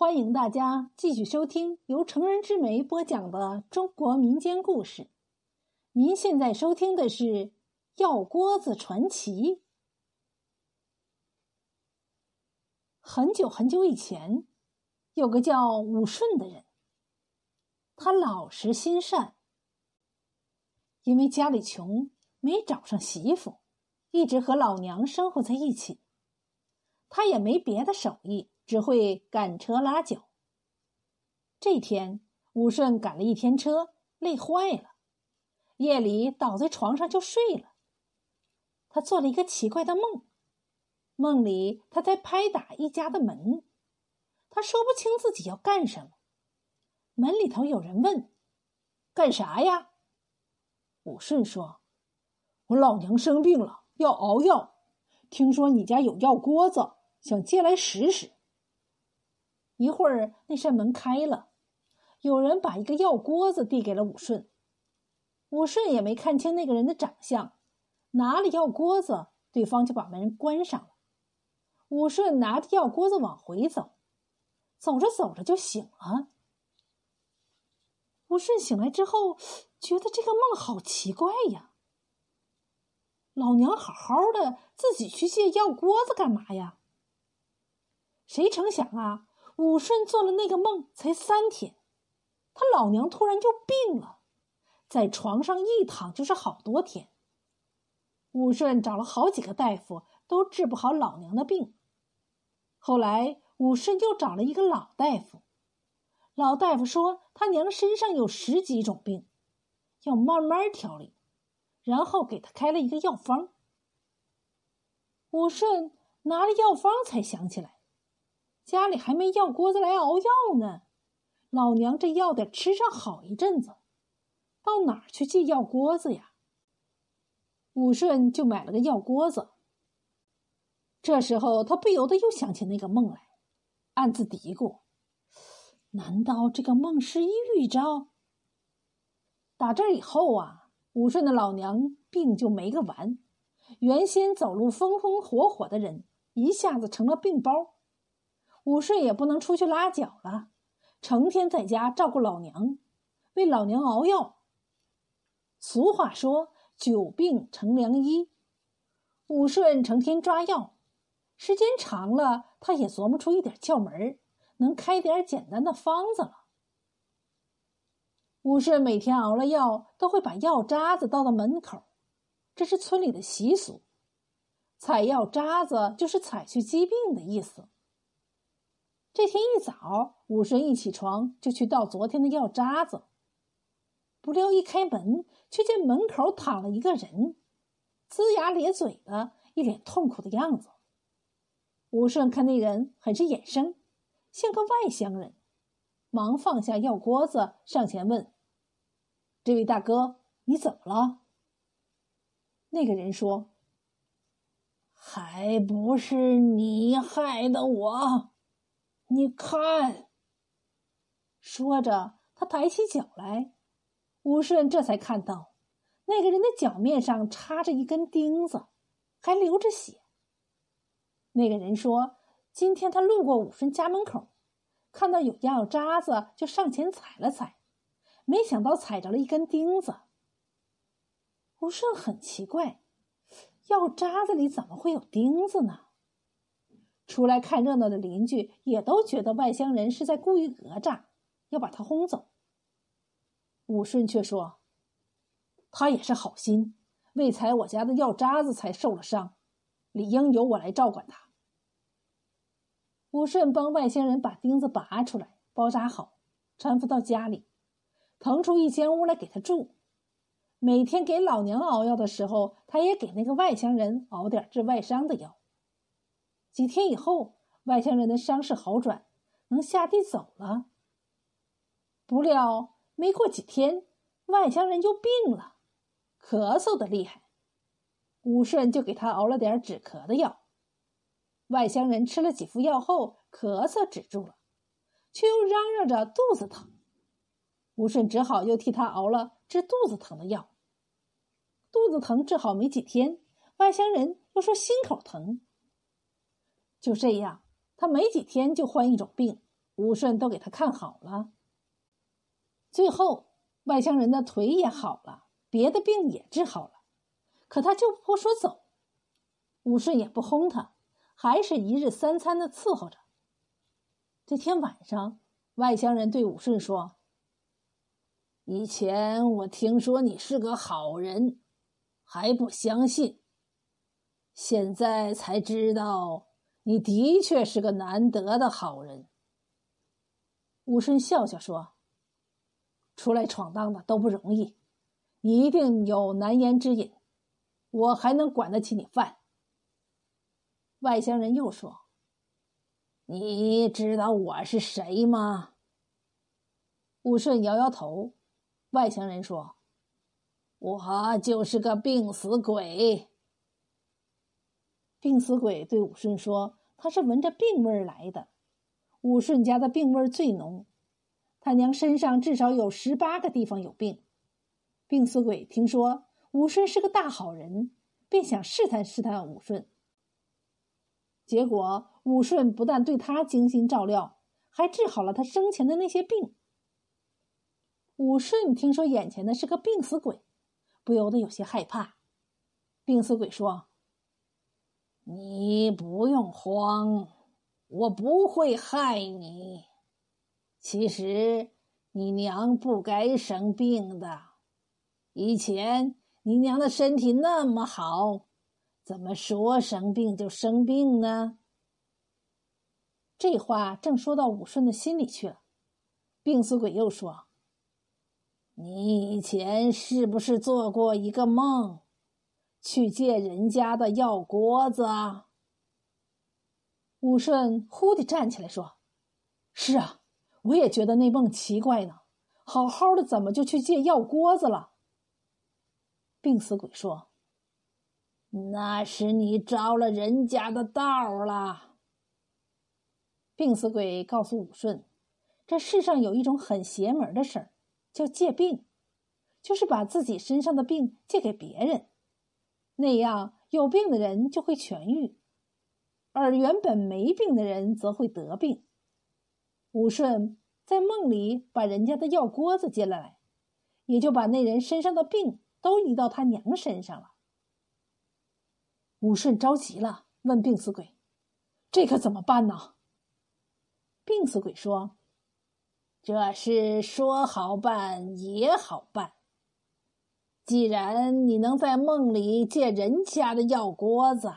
欢迎大家继续收听由成人之美播讲的中国民间故事。您现在收听的是《药锅子传奇》。很久很久以前，有个叫武顺的人，他老实心善，因为家里穷，没找上媳妇，一直和老娘生活在一起。他也没别的手艺。只会赶车拉脚。这天，武顺赶了一天车，累坏了，夜里倒在床上就睡了。他做了一个奇怪的梦，梦里他在拍打一家的门，他说不清自己要干什么。门里头有人问：“干啥呀？”武顺说：“我老娘生病了，要熬药，听说你家有药锅子，想借来使使。”一会儿，那扇门开了，有人把一个药锅子递给了武顺。武顺也没看清那个人的长相，拿了药锅子，对方就把门关上了。武顺拿着药锅子往回走，走着走着就醒了。武顺醒来之后，觉得这个梦好奇怪呀。老娘好好的，自己去借药锅子干嘛呀？谁成想啊！武顺做了那个梦才三天，他老娘突然就病了，在床上一躺就是好多天。武顺找了好几个大夫，都治不好老娘的病。后来武顺又找了一个老大夫，老大夫说他娘身上有十几种病，要慢慢调理，然后给他开了一个药方。武顺拿了药方才想起来。家里还没药锅子来熬药呢，老娘这药得吃上好一阵子，到哪儿去借药锅子呀？武顺就买了个药锅子。这时候他不由得又想起那个梦来，暗自嘀咕：难道这个梦是预兆？打这以后啊，武顺的老娘病就没个完，原先走路风风火火的人，一下子成了病包。武顺也不能出去拉脚了，成天在家照顾老娘，为老娘熬药。俗话说“久病成良医”，武顺成天抓药，时间长了，他也琢磨出一点窍门能开点简单的方子了。武顺每天熬了药，都会把药渣子倒到门口，这是村里的习俗。采药渣子就是采去疾病的意思。这天一早，武顺一起床就去倒昨天的药渣子。不料一开门，却见门口躺了一个人，龇牙咧嘴的，一脸痛苦的样子。武顺看那人很是眼生，像个外乡人，忙放下药锅子，上前问：“这位大哥，你怎么了？”那个人说：“还不是你害的我。”你看，说着，他抬起脚来，武顺这才看到，那个人的脚面上插着一根钉子，还流着血。那个人说：“今天他路过武顺家门口，看到有药渣子，就上前踩了踩，没想到踩着了一根钉子。”武顺很奇怪，药渣子里怎么会有钉子呢？出来看热闹的邻居也都觉得外乡人是在故意讹诈，要把他轰走。武顺却说：“他也是好心，为采我家的药渣子才受了伤，理应由我来照管他。”武顺帮外乡人把钉子拔出来，包扎好，搀扶到家里，腾出一间屋来给他住。每天给老娘熬药的时候，他也给那个外乡人熬点治外伤的药。几天以后，外乡人的伤势好转，能下地走了。不料没过几天，外乡人又病了，咳嗽的厉害。武顺就给他熬了点止咳的药。外乡人吃了几副药后，咳嗽止住了，却又嚷嚷着肚子疼。武顺只好又替他熬了治肚子疼的药。肚子疼治好没几天，外乡人又说心口疼。就这样，他没几天就患一种病，武顺都给他看好了。最后，外乡人的腿也好了，别的病也治好了，可他就不说走。武顺也不轰他，还是一日三餐的伺候着。这天晚上，外乡人对武顺说：“以前我听说你是个好人，还不相信，现在才知道你的确是个难得的好人。”武顺笑笑说：“出来闯荡的都不容易，你一定有难言之隐，我还能管得起你饭。”外乡人又说：“你知道我是谁吗？”武顺摇摇头。外乡人说：“我就是个病死鬼。”病死鬼对武顺说：“他是闻着病味儿来的。武顺家的病味儿最浓，他娘身上至少有十八个地方有病。病死鬼听说武顺是个大好人，便想试探试探武顺。”结果，武顺不但对他精心照料，还治好了他生前的那些病。武顺听说眼前的是个病死鬼，不由得有些害怕。病死鬼说：“你不用慌，我不会害你。其实你娘不该生病的，以前你娘的身体那么好。”怎么说生病就生病呢？这话正说到武顺的心里去了。病死鬼又说：“你以前是不是做过一个梦，去借人家的药锅子？”武顺忽地站起来说：“是啊，我也觉得那梦奇怪呢。好好的，怎么就去借药锅子了？”病死鬼说。那是你着了人家的道了。病死鬼告诉武顺，这世上有一种很邪门的事儿，叫借病，就是把自己身上的病借给别人，那样有病的人就会痊愈，而原本没病的人则会得病。武顺在梦里把人家的药锅子借了来，也就把那人身上的病都移到他娘身上了。武顺着急了，问病死鬼：“这可怎么办呢？”病死鬼说：“这事说好办也好办。既然你能在梦里借人家的药锅子，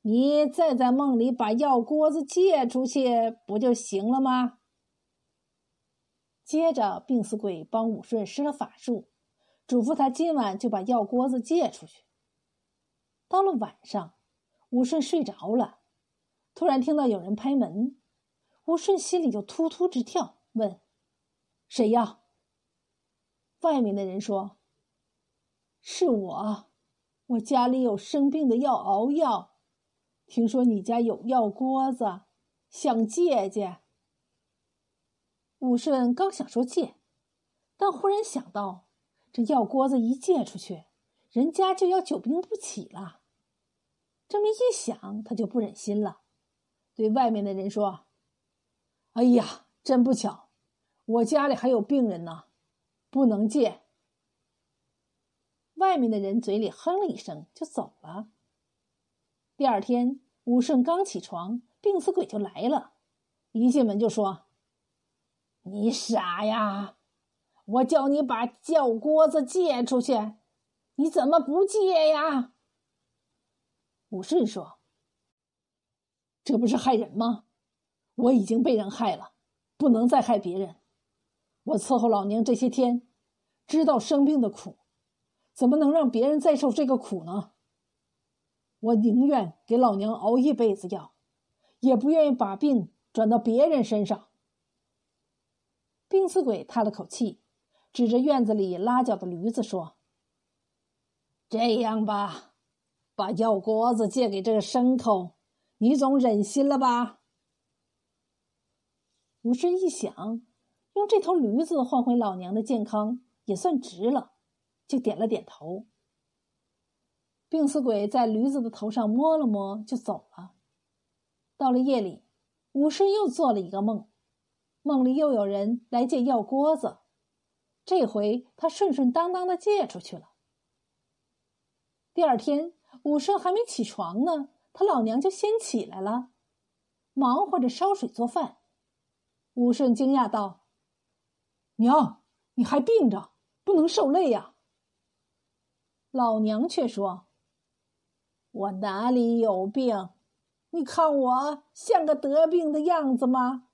你再在梦里把药锅子借出去，不就行了吗？”接着，病死鬼帮武顺施了法术，嘱咐他今晚就把药锅子借出去。到了晚上，武顺睡着了，突然听到有人拍门，武顺心里就突突直跳，问：“谁呀？”外面的人说：“是我，我家里有生病的要熬药，听说你家有药锅子，想借借。”武顺刚想说借，但忽然想到，这药锅子一借出去，人家就要久病不起了。这么一想，他就不忍心了，对外面的人说：“哎呀，真不巧，我家里还有病人呢，不能借。”外面的人嘴里哼了一声，就走了。第二天，武顺刚起床，病死鬼就来了，一进门就说：“你傻呀！我叫你把叫锅子借出去，你怎么不借呀？”武顺说：“这不是害人吗？我已经被人害了，不能再害别人。我伺候老娘这些天，知道生病的苦，怎么能让别人再受这个苦呢？我宁愿给老娘熬一辈子药，也不愿意把病转到别人身上。”病死鬼叹了口气，指着院子里拉脚的驴子说：“这样吧。”把药锅子借给这个牲口，你总忍心了吧？武顺一想，用这头驴子换回老娘的健康，也算值了，就点了点头。病死鬼在驴子的头上摸了摸，就走了。到了夜里，武顺又做了一个梦，梦里又有人来借药锅子，这回他顺顺当当的借出去了。第二天，武顺还没起床呢，他老娘就先起来了，忙活着烧水做饭。武顺惊讶道：“娘，你还病着，不能受累呀。”老娘却说：“我哪里有病？你看我像个得病的样子吗？”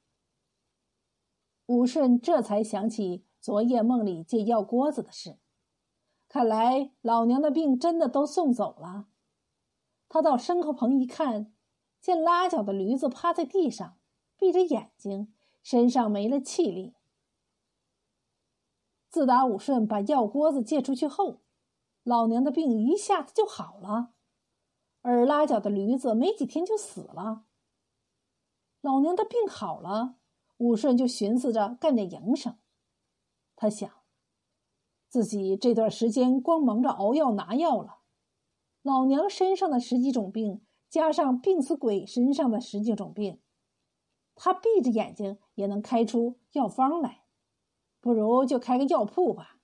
武顺这才想起昨夜梦里借药锅子的事，看来老娘的病真的都送走了。他到牲口棚一看，见拉脚的驴子趴在地上，闭着眼睛，身上没了气力。自打武顺把药锅子借出去后，老娘的病一下子就好了，而拉脚的驴子没几天就死了。老娘的病好了，武顺就寻思着干点营生。他想，自己这段时间光忙着熬药拿药了，老娘身上的十几种病，加上病死鬼身上的十几种病，他闭着眼睛也能开出药方来，不如就开个药铺吧。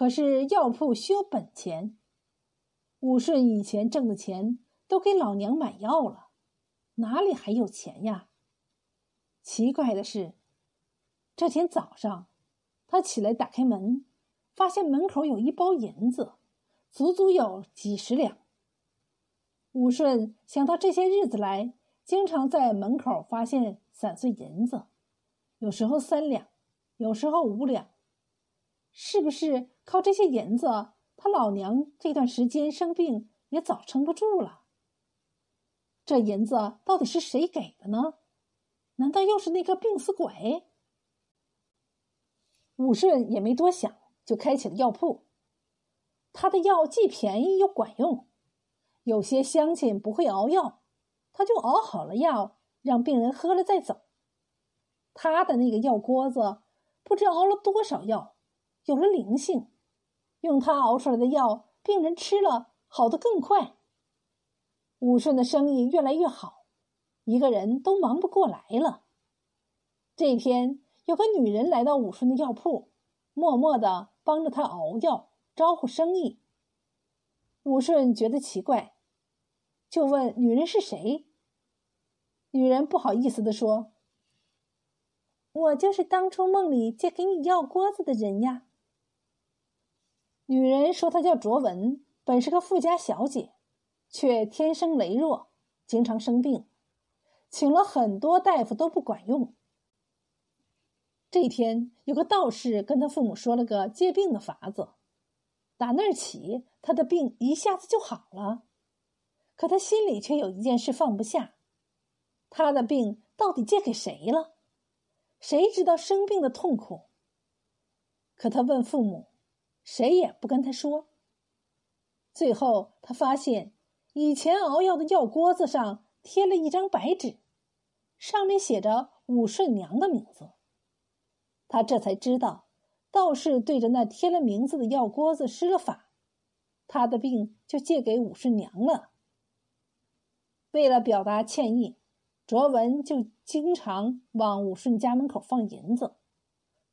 可是药铺需要本钱，武顺以前挣的钱都给老娘买药了，哪里还有钱呀？奇怪的是，这天早上，他起来打开门，发现门口有一包银子，足足有几十两。武顺想到这些日子来，经常在门口发现散碎银子，有时候三两，有时候五两。是不是靠这些银子，他老娘这段时间生病也早撑不住了？这银子到底是谁给的呢？难道又是那个病死鬼？武顺也没多想，就开起了药铺。他的药既便宜又管用，有些乡亲不会熬药，他就熬好了药，让病人喝了再走。他的那个药锅子，不知熬了多少药。有了灵性，用他熬出来的药，病人吃了好的更快。武顺的生意越来越好，一个人都忙不过来了。这天，有个女人来到武顺的药铺，默默的帮着他熬药，招呼生意。武顺觉得奇怪，就问女人是谁。女人不好意思的说：“我就是当初梦里借给你药锅子的人呀。”女人说：“她叫卓文，本是个富家小姐，却天生羸弱，经常生病，请了很多大夫都不管用。这天，有个道士跟他父母说了个借病的法子，打那儿起，他的病一下子就好了。可他心里却有一件事放不下：他的病到底借给谁了？谁知道生病的痛苦？可他问父母。”谁也不跟他说。最后，他发现以前熬药的药锅子上贴了一张白纸，上面写着武顺娘的名字。他这才知道，道士对着那贴了名字的药锅子施了法，他的病就借给武顺娘了。为了表达歉意，卓文就经常往武顺家门口放银子。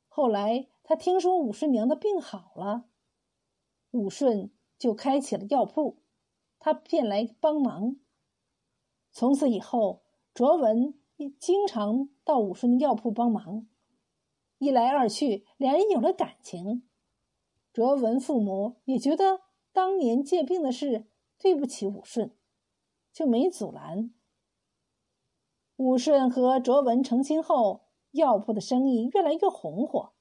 后来，他听说武顺娘的病好了，武顺就开起了药铺，他便来帮忙。从此以后，卓文经常到武顺的药铺帮忙，一来二去，两人有了感情。卓文父母也觉得当年借病的事对不起武顺，就没阻拦。武顺和卓文成亲后，药铺的生意越来越红火。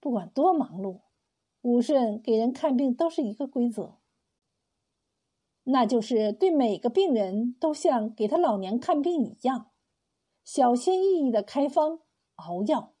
不管多忙碌，武顺给人看病都是一个规则，那就是对每个病人都像给他老娘看病一样，小心翼翼的开方熬药。